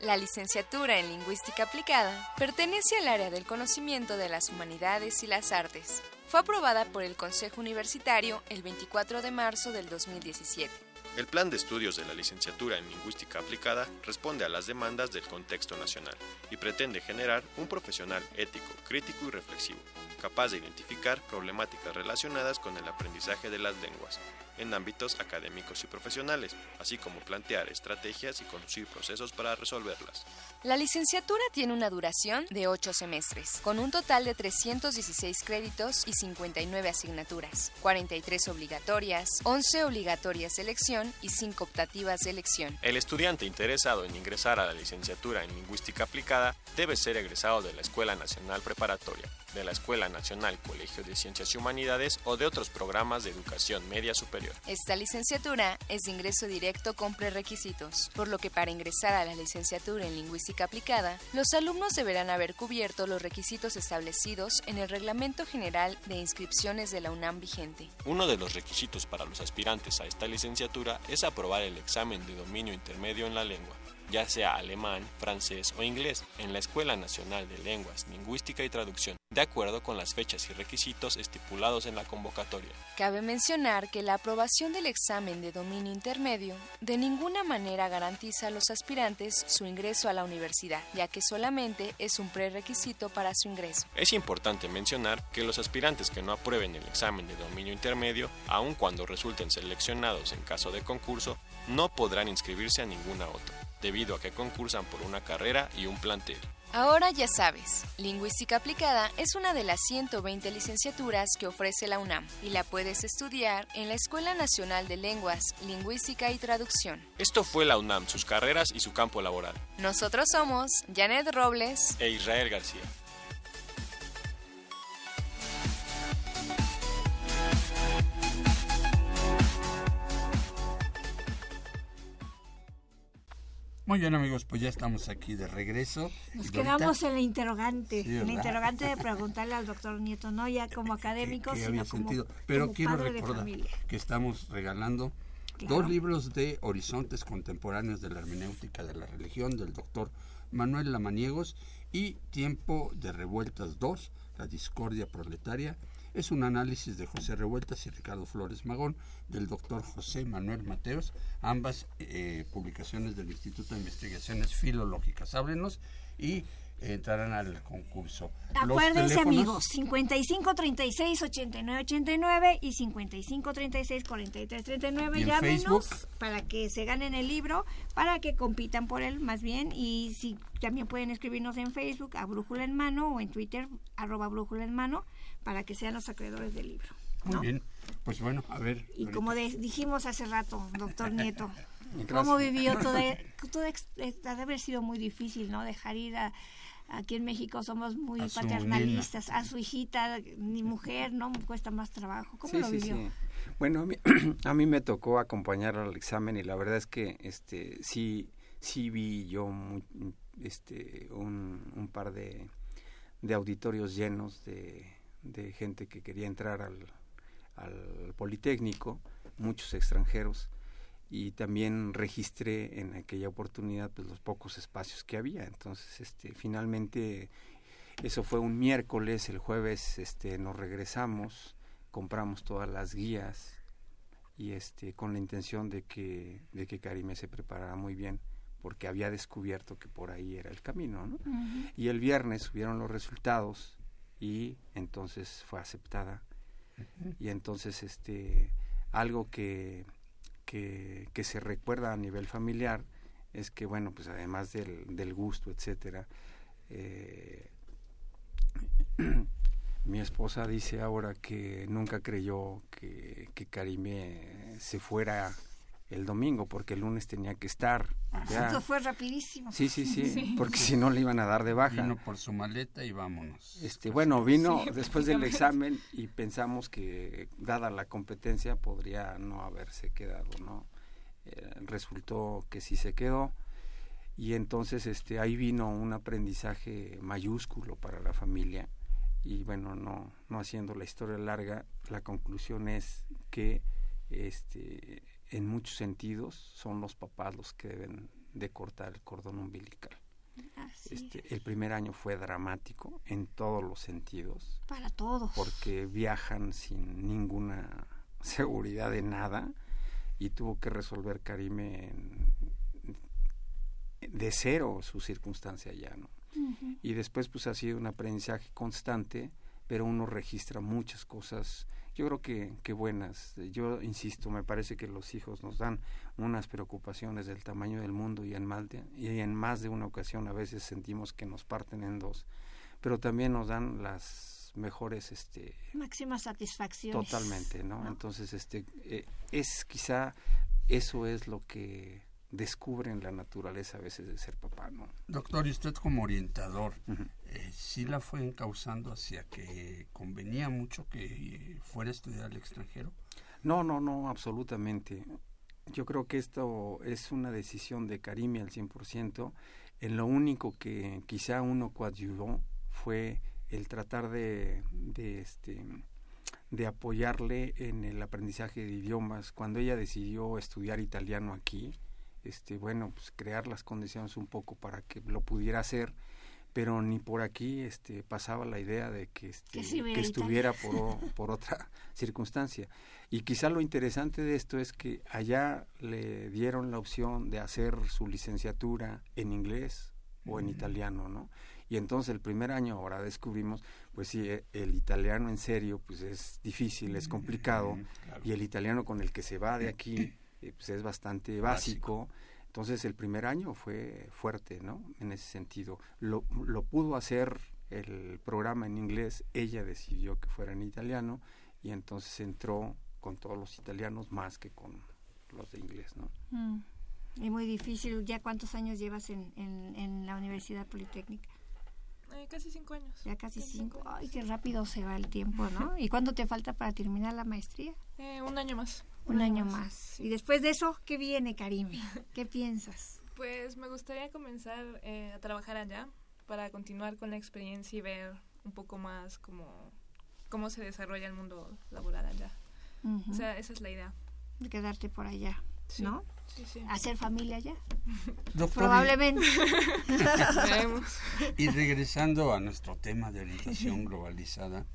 La licenciatura en Lingüística Aplicada pertenece al área del conocimiento de las humanidades y las artes. Fue aprobada por el Consejo Universitario el 24 de marzo del 2017. El plan de estudios de la licenciatura en lingüística aplicada responde a las demandas del contexto nacional y pretende generar un profesional ético, crítico y reflexivo, capaz de identificar problemáticas relacionadas con el aprendizaje de las lenguas en ámbitos académicos y profesionales, así como plantear estrategias y conducir procesos para resolverlas. La licenciatura tiene una duración de 8 semestres, con un total de 316 créditos y 59 asignaturas, 43 obligatorias, 11 obligatorias de elección y 5 optativas de elección. El estudiante interesado en ingresar a la licenciatura en lingüística aplicada debe ser egresado de la Escuela Nacional Preparatoria, de la Escuela Nacional Colegio de Ciencias y Humanidades o de otros programas de educación media superior. Esta licenciatura es de ingreso directo con prerequisitos, por lo que para ingresar a la licenciatura en lingüística aplicada, los alumnos deberán haber cubierto los requisitos establecidos en el Reglamento General de Inscripciones de la UNAM vigente. Uno de los requisitos para los aspirantes a esta licenciatura es aprobar el examen de dominio intermedio en la lengua ya sea alemán, francés o inglés, en la Escuela Nacional de Lenguas, Lingüística y Traducción, de acuerdo con las fechas y requisitos estipulados en la convocatoria. Cabe mencionar que la aprobación del examen de dominio intermedio de ninguna manera garantiza a los aspirantes su ingreso a la universidad, ya que solamente es un prerequisito para su ingreso. Es importante mencionar que los aspirantes que no aprueben el examen de dominio intermedio, aun cuando resulten seleccionados en caso de concurso, no podrán inscribirse a ninguna otra, debido a que concursan por una carrera y un plantel. Ahora ya sabes, Lingüística Aplicada es una de las 120 licenciaturas que ofrece la UNAM y la puedes estudiar en la Escuela Nacional de Lenguas, Lingüística y Traducción. Esto fue la UNAM, sus carreras y su campo laboral. Nosotros somos Janet Robles e Israel García. Muy bien amigos, pues ya estamos aquí de regreso. Nos quedamos en la interrogante, Sí, en la interrogante de preguntarle al doctor Nieto, no ya como académico, que sino como, sentido. Pero como quiero padre de recordar familia. que estamos regalando Claro. dos libros de Horizontes Contemporáneos de la Hermenéutica de la Religión del doctor Manuel Lamaniegos y Tiempo de Revueltas 2, La Discordia Proletaria. Es un análisis de José Revueltas y Ricardo Flores Magón del doctor José Manuel Mateos, ambas eh, publicaciones del Instituto de Investigaciones Filológicas. Háblenos y entrarán al concurso. Acuérdense amigos, 55 36 89 89 y 55 36 43 39, ¿Y en llámenos Facebook? para que se ganen el libro, para que compitan por él más bien y si también pueden escribirnos en Facebook a Brújula en Mano o en Twitter arroba Brújula en Mano para que sean los acreedores del libro. Muy bien, pues bueno, a ver. Y ahorita- como de- dijimos hace rato, doctor Nieto, Gracias. ¿cómo vivió todo? todo eh, ha de haber sido muy difícil, ¿no? Dejar ir a... Aquí en México somos muy A su paternalistas. A su hijita, ni mujer, ¿no? Cuesta más trabajo. ¿Cómo Sí, lo sí, vivió? sí. Bueno, a mí, a mí me tocó acompañar al examen y la verdad es que este sí sí vi yo muy, este un, un par de, de auditorios llenos de, de gente que quería entrar al, al Politécnico, muchos extranjeros y también registré en aquella oportunidad pues los pocos espacios que había. Entonces este finalmente eso fue un miércoles el jueves este nos regresamos compramos todas las guías y este con la intención de que de que Karime se preparara muy bien porque había descubierto que por ahí era el camino ¿no? Y el viernes subieron los resultados y entonces fue aceptada. Y entonces este algo que, que se recuerda a nivel familiar es que bueno pues además del, del gusto etcétera eh, mi esposa dice ahora que nunca creyó que, que Karime se fuera el domingo porque el lunes tenía que estar ya. Esto fue rapidísimo. Sí, sí, sí, porque si no le iban a dar de baja. Vino por su maleta y vámonos. Este, bueno, vino Sí, después del examen y pensamos que dada la competencia podría no haberse quedado, ¿no? Eh, resultó que sí se quedó y entonces este ahí vino un aprendizaje mayúsculo para la familia y bueno, no no haciendo la historia larga, la conclusión es que este en muchos sentidos son los papás los que deben de cortar el cordón umbilical. Así Este, el primer año fue dramático en todos los sentidos. Para todos. Porque viajan sin ninguna seguridad de nada. y tuvo que resolver Karime en- de cero su circunstancia ya, ¿no? Y después pues ha sido un aprendizaje constante, pero uno registra muchas cosas, yo creo que, que buenas. Yo insisto, me parece que los hijos nos dan unas preocupaciones del tamaño del mundo y en, más de, y en más de una ocasión a veces sentimos que nos parten en dos, pero también nos dan las mejores este, Máxima satisfacción. Totalmente, ¿no? Entonces, este, eh, es quizá eso es lo que descubren la naturaleza a veces de ser papá, ¿no? Doctor, y usted como orientador, eh, ¿sí la fue encauzando hacia que convenía mucho que eh, fuera a estudiar al extranjero? No, no, no, absolutamente. Yo creo que esto es una decisión de Karime al 100%. En lo único que quizá uno coadyuvó fue el tratar de, de, este, de apoyarle en el aprendizaje de idiomas. Cuando ella decidió estudiar italiano aquí, este, bueno, pues crear las condiciones un poco para que lo pudiera hacer, pero ni por aquí este, pasaba la idea de que, este, Que estuviera por, por otra circunstancia. Y quizá lo interesante de esto es que allá le dieron la opción de hacer su licenciatura en inglés o en italiano, ¿no? Y entonces el primer año ahora descubrimos, pues sí, e- el italiano en serio, pues es difícil, es complicado, y el italiano con el que se va de aquí, eh, pues es bastante básico. Entonces el primer año fue fuerte, ¿no? En ese sentido. Lo, lo pudo hacer el programa en inglés, ella decidió que fuera en italiano, y entonces entró con todos los italianos más que con los de inglés, ¿no? Mm. Y muy difícil. ¿Ya cuántos años llevas en, en, en la Universidad Politécnica? Eh, casi cinco años. Ya casi cinco. Ay, qué rápido se va el tiempo, ¿no? ¿Y cuánto te falta para terminar la maestría? Eh, un año más. Un año más. Y después de eso, ¿qué viene, Karime? ¿Qué piensas? Pues me gustaría comenzar eh, a trabajar allá para continuar con la experiencia y ver un poco más cómo, cómo se desarrolla el mundo laboral allá. O sea, esa es la idea. De quedarte por allá, Sí, ¿no? sí, sí. Hacer familia allá. Doctor, Probablemente. Y regresando a nuestro tema de orientación globalizada,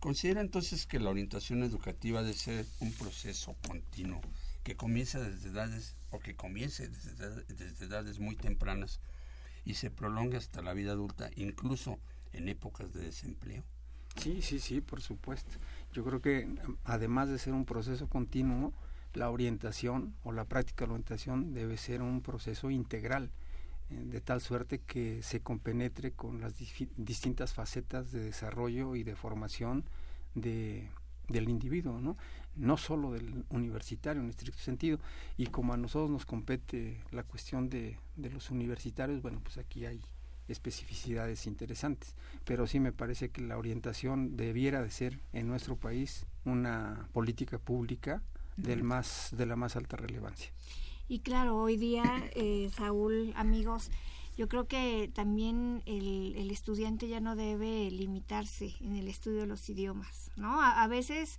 ¿considera entonces que la orientación educativa debe ser un proceso continuo que comienza desde edades o que comience desde, desde edades muy tempranas y se prolonga hasta la vida adulta, incluso en épocas de desempleo? Sí, sí, sí, por supuesto. Yo creo que además de ser un proceso continuo, la orientación o la práctica de la orientación debe ser un proceso integral, eh, de tal suerte que se compenetre con las distintas facetas de desarrollo y de formación de, del individuo, ¿no? no solo del universitario en estricto sentido. Y como a nosotros nos compete la cuestión de, de los universitarios, bueno, pues aquí hay especificidades interesantes, pero sí me parece que la orientación debiera de ser en nuestro país una política pública del más de la más alta relevancia. Y claro, hoy día, eh, Saúl, amigos, yo creo que también el, el estudiante ya no debe limitarse en el estudio de los idiomas, ¿no? A, a veces,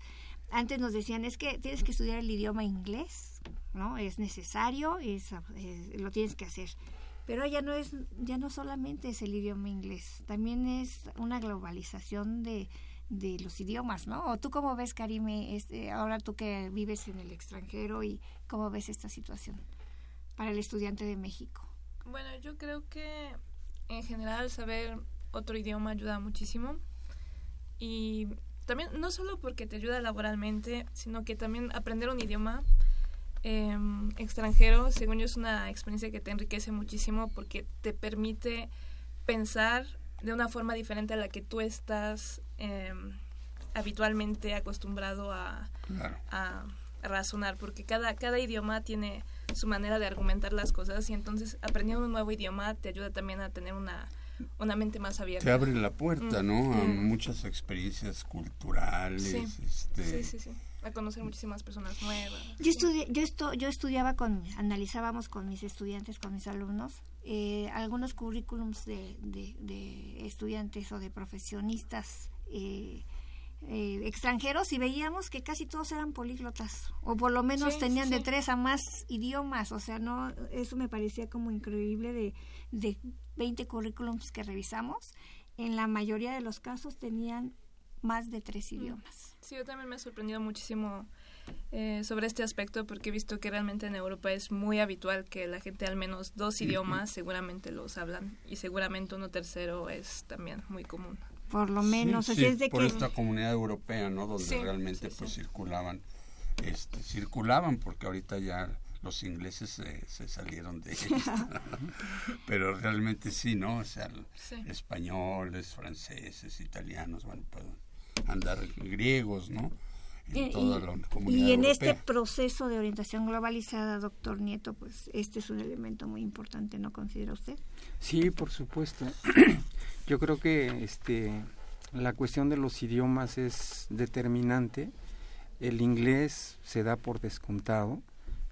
antes nos decían, es que tienes que estudiar el idioma inglés, ¿no? Es necesario, es, eh, lo tienes que hacer. Pero ya no es, ya no solamente es el idioma inglés, también es una globalización de, de los idiomas, ¿no? ¿O tú cómo ves, Karime, este, ahora tú que vives en el extranjero y cómo ves esta situación para el estudiante de México? Bueno, yo creo que en general saber otro idioma ayuda muchísimo. Y también, no solo porque te ayuda laboralmente, sino que también aprender un idioma eh, extranjero, según yo, es una experiencia que te enriquece muchísimo porque te permite pensar de una forma diferente a la que tú estás eh, habitualmente acostumbrado a, Claro. a razonar, porque cada, cada idioma tiene su manera de argumentar las cosas y entonces aprendiendo un nuevo idioma te ayuda también a tener una, una mente más abierta. Te abre la puerta, Mm, ¿no? A mm. muchas experiencias culturales. Sí, este, sí, sí, sí. A conocer muchísimas personas nuevas. Yo, estudi- yo, esto, yo estudiaba con, analizábamos con mis estudiantes, con mis alumnos, eh, algunos currículums de, de, de estudiantes o de profesionistas eh, eh, extranjeros y veíamos que casi todos eran políglotas o por lo menos Sí, tenían sí, de tres a más idiomas, o sea, no eso me parecía como increíble de, de 20 currículums que revisamos, en la mayoría de los casos tenían más de tres idiomas. Sí, yo también me ha sorprendido muchísimo eh, sobre este aspecto porque he visto que realmente en Europa es muy habitual que la gente al menos dos idiomas seguramente los hablan y seguramente uno tercero es también muy común. Por lo menos, Sí, así sí, es de por que... esta comunidad europea, ¿no? Donde Sí, realmente pues circulaban, este, circulaban porque ahorita ya los ingleses se, se salieron de esto. Pero realmente sí, ¿no? O sea, Sí. españoles, franceses, italianos, bueno, pueden andar griegos, ¿no? En Y- toda y- la comunidad Y en europea. este proceso de orientación globalizada, doctor Nieto, pues este es un elemento muy importante, ¿no considera usted? Sí, por supuesto. Yo creo que este la cuestión de los idiomas es determinante. El inglés se da por descontado,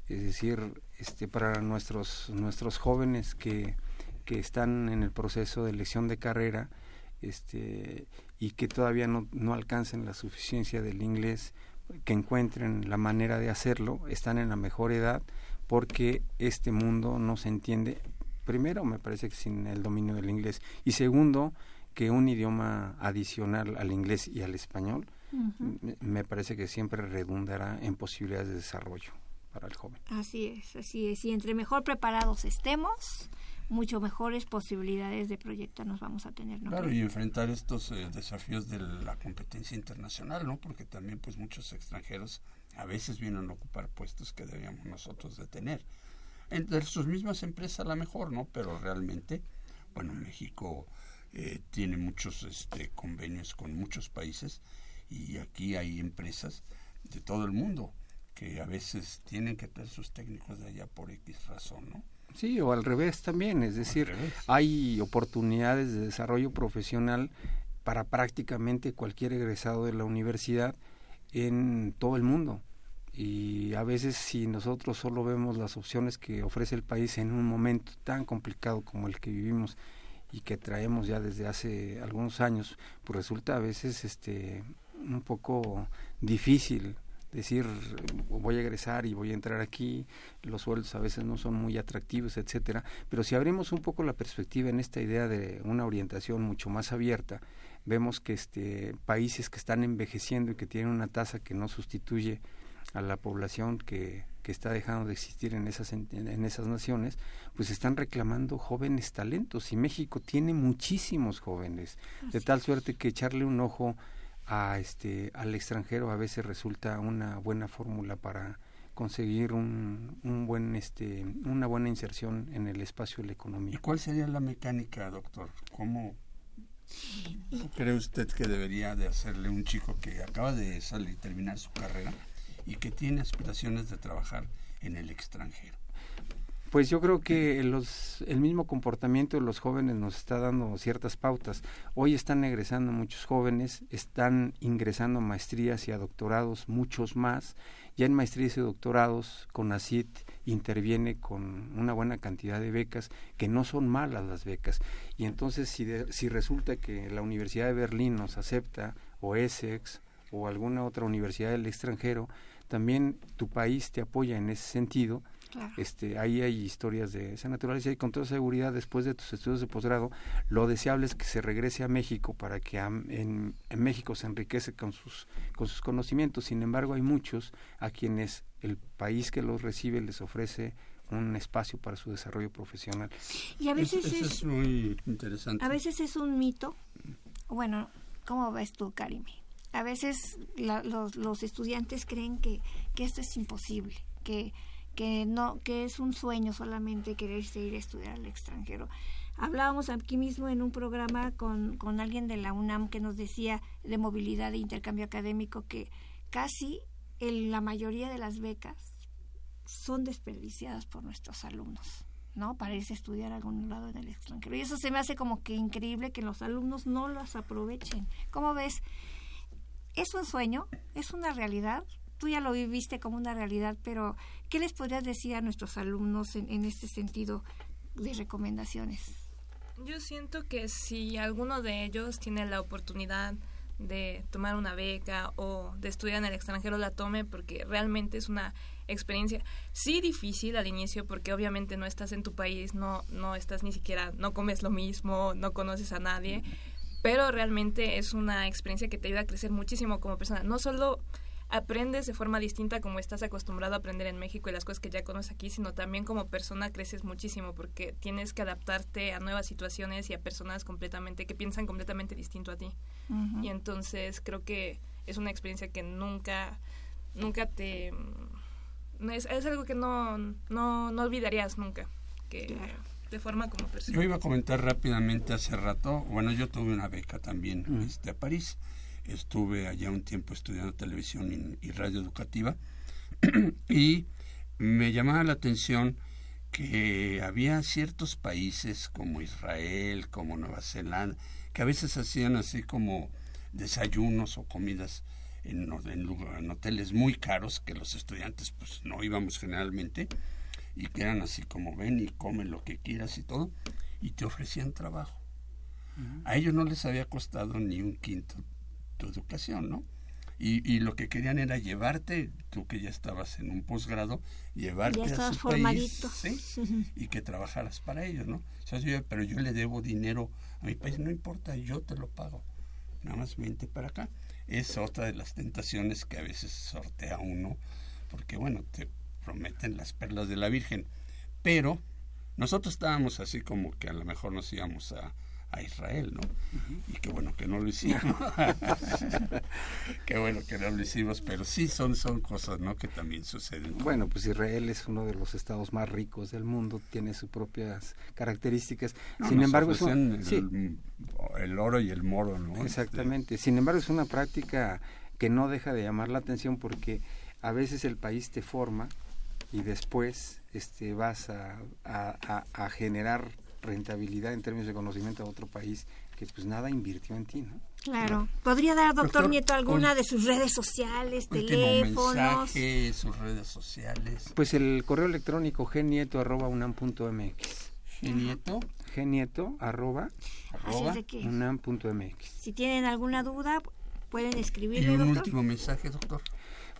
es decir, este para nuestros nuestros jóvenes que que están en el proceso de elección de carrera, este y que todavía no, no alcancen la suficiencia del inglés, que encuentren la manera de hacerlo, están en la mejor edad porque este mundo no se entiende primero me parece que sin el dominio del inglés y segundo que un idioma adicional al inglés y al español me- me parece que siempre redundará en posibilidades de desarrollo para el joven. Así es, así es. Y entre mejor preparados estemos, mucho mejores posibilidades de proyecto nos vamos a tener. Claro, y enfrentar estos eh, desafíos de la competencia internacional, ¿no? Porque también pues muchos extranjeros a veces vienen a ocupar puestos que debíamos nosotros de tener. Entre sus mismas empresas a lo mejor, ¿no? Pero realmente, bueno, México eh, tiene muchos este, convenios con muchos países y aquí hay empresas de todo el mundo que a veces tienen que traer sus técnicos de allá por X razón, ¿no? Sí, o al revés también, es decir, hay oportunidades de desarrollo profesional para prácticamente cualquier egresado de la universidad en todo el mundo. Y a veces si nosotros solo vemos las opciones que ofrece el país en un momento tan complicado como el que vivimos y que traemos ya desde hace algunos años, pues resulta a veces este un poco difícil decir voy a egresar y voy a entrar aquí, los sueldos a veces no son muy atractivos, etcétera, pero si abrimos un poco la perspectiva en esta idea de una orientación mucho más abierta, vemos que este países que están envejeciendo y que tienen una tasa que no sustituye a la población que, que está dejando de existir en esas en, en esas naciones, pues están reclamando jóvenes talentos. Y México tiene muchísimos jóvenes, de tal suerte que echarle un ojo a este al extranjero a veces resulta una buena fórmula para conseguir un, un buen este una buena inserción en el espacio de la ¿Y economía. cuál sería la mecánica, doctor? ¿Cómo cree usted que debería de hacerle un chico que acaba de salir, terminar su carrera y que tiene aspiraciones de trabajar en el extranjero? Pues yo creo que los, el mismo comportamiento de los jóvenes nos está dando ciertas pautas. Hoy están egresando muchos jóvenes, están ingresando a maestrías y a doctorados muchos más. Ya en maestrías y doctorados, CONACIT interviene con una buena cantidad de becas, que no son malas las becas. Y entonces si, de- si resulta que la Universidad de Berlín nos acepta, o Essex, o alguna otra universidad del extranjero, también tu país te apoya en ese sentido Claro. este, ahí hay historias de esa naturaleza y con toda seguridad después de tus estudios de posgrado lo deseable es que se regrese a México para que am- en, en México se enriquece con sus con sus conocimientos sin embargo hay muchos a quienes el país que los recibe les ofrece un espacio para su desarrollo profesional Y a veces Eso es, es muy interesante. a veces es un mito. Bueno, ¿cómo ves tú, Karime? A veces la- los, los estudiantes creen que, que esto es imposible, que, que no que es un sueño solamente quererse ir a estudiar al extranjero. Hablábamos aquí mismo en un programa con, con alguien de la UNAM que nos decía de movilidad e intercambio académico que casi el- la mayoría de las becas son desperdiciadas por nuestros alumnos. ¿no? Para irse a estudiar a algún lado en el extranjero. Y eso se me hace como que increíble que los alumnos no las aprovechen. ¿Cómo ves? ¿Es un sueño? ¿Es una realidad? Tú ya lo viviste como una realidad, pero ¿qué les podrías decir a nuestros alumnos en, en este sentido de recomendaciones? Yo siento que si alguno de ellos tiene la oportunidad de tomar una beca o de estudiar en el extranjero, la tome porque realmente es una experiencia, sí difícil al inicio porque obviamente no estás en tu país, no, no estás ni siquiera, no comes lo mismo, no conoces a nadie, pero realmente es una experiencia que te ayuda a crecer muchísimo como persona, no solo aprendes de forma distinta como estás acostumbrado a aprender en México y las cosas que ya conoces aquí, sino también como persona creces muchísimo porque tienes que adaptarte a nuevas situaciones y a personas completamente que piensan completamente distinto a ti. Y entonces creo que es una experiencia que nunca nunca te no es, es algo que no, no, no olvidarías nunca que te forma como persona. Yo iba a comentar rápidamente hace rato, bueno, yo tuve una beca también este, a París, estuve allá un tiempo estudiando televisión y, y radio educativa y me llamaba la atención que había ciertos países como Israel, como Nueva Zelanda, que a veces hacían así como desayunos o comidas en, en en hoteles muy caros que los estudiantes pues no íbamos generalmente y que eran así como ven y come lo que quieras y todo y te ofrecían trabajo. A ellos no les había costado ni un quinto tu educación, ¿no? Y, y lo que querían era llevarte, tú que ya estabas en un posgrado, llevarte Ya a su formadito. país ¿sí? y que trabajaras para ellos, ¿no? O sea, yo, pero yo le debo dinero a mi país, no importa, yo te lo pago. Nada más vente para acá. Es otra de las tentaciones que a veces sortea uno, porque bueno, te prometen las perlas de la Virgen. Pero nosotros estábamos así como que a lo mejor nos íbamos a, a Israel, ¿no? Y qué bueno que no lo hicimos. qué bueno que no lo hicimos, pero sí son, son cosas, ¿no? Que también suceden. Bueno, pues Israel es uno de los estados más ricos del mundo, tiene sus propias características. No, Sin embargo, es un- el, sí, el oro y el moro, ¿no? Este, Exactamente. Sin embargo, es una práctica que no deja de llamar la atención porque a veces el país te forma y después este, vas a, a- a- a generar rentabilidad en términos de conocimiento a otro país que pues nada invirtió en ti, ¿no? Claro. ¿Podría dar, doctor, Doctor, Nieto, alguna de sus redes sociales, teléfonos? mensaje, sus redes sociales. Pues el correo electrónico gnieto.unam.mx. ¿Gnieto? Gnieto arroba, unam.mx. Si tienen alguna duda, pueden Y escribirle, un doctor. último mensaje, doctor.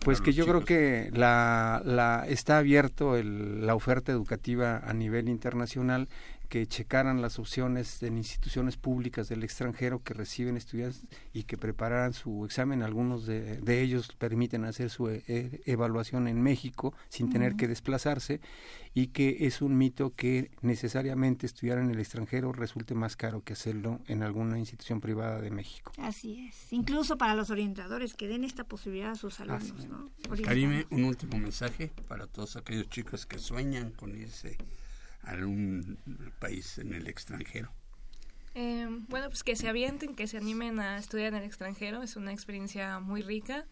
Pues que yo creo que la, la está abierto el- la oferta educativa a nivel internacional que checaran las opciones en instituciones públicas del extranjero que reciben estudiantes y que prepararan su examen. Algunos de, de ellos permiten hacer su e- e- evaluación en México sin tener que desplazarse y que es un mito que necesariamente estudiar en el extranjero resulte más caro que hacerlo en alguna institución privada de México. Así es. Incluso para los orientadores que den esta posibilidad a sus alumnos, ¿no? Karime, un último mensaje para todos aquellos chicos que sueñan con irse algún país en el extranjero. Eh, bueno, pues que se avienten, que se animen a estudiar en el extranjero. Es una experiencia muy rica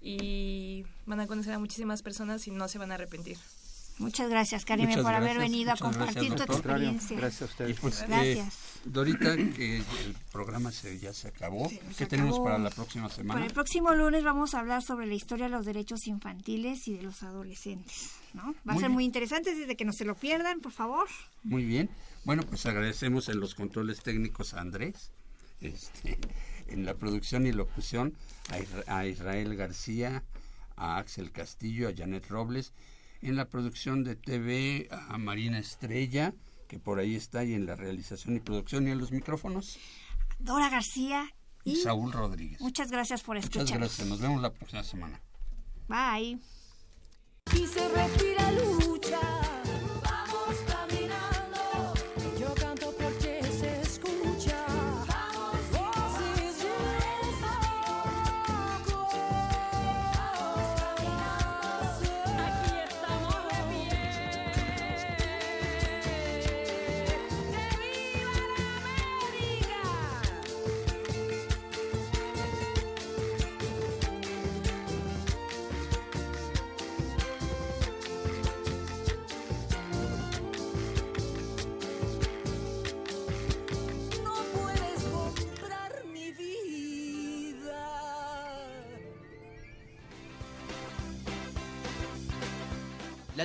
y van a conocer a muchísimas personas y no se van a arrepentir. Muchas gracias, Karime, Muchas por haber gracias, venido a compartir gracias, tu experiencia. Gracias a ustedes. Pues, eh, Gracias. Dorita, que el programa se, ya se acabó. nos ¿Qué tenemos acabó. para la próxima semana? Para el próximo lunes vamos a hablar sobre la historia de los derechos infantiles y de los adolescentes, ¿no? Va a Muy ser bien. muy interesante, desde que no se lo pierdan, por favor. Muy bien. Bueno, pues agradecemos en los controles técnicos a Andrés, este, en la producción y locución a, Isra- a Israel García, a Axel Castillo, a Janet Robles, en la producción de TV a Marina Estrella, que por ahí está, y en la realización y producción y en los micrófonos, Dora García y y Saúl Rodríguez. muchas gracias por Muchas escucharnos. gracias. Nos vemos la próxima semana. Bye. Y se respira